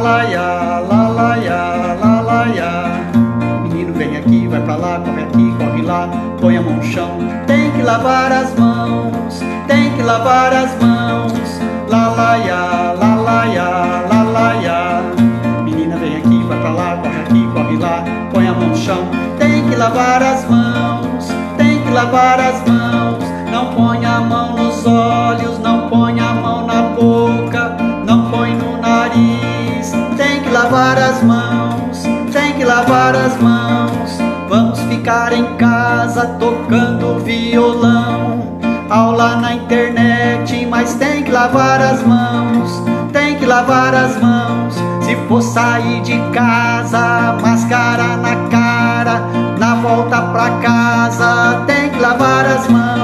lalaia, lalaia, lalaia. Menino vem aqui, vai pra lá, corre aqui, corre lá, põe a mão no chão. Tem que lavar as mãos, tem que lavar as mãos. Lalaia, lalaia, lalaia. Menina vem aqui, vai pra lá, corre aqui, corre lá, põe a mão no chão. Tem que lavar as mãos, tem que lavar as mãos. Não ponha lavar as mãos, tem que lavar as mãos. Vamos ficar em casa tocando violão. Aula na internet, mas tem que lavar as mãos, tem que lavar as mãos. Se for sair de casa, máscara na cara, na volta pra casa, tem que lavar as mãos.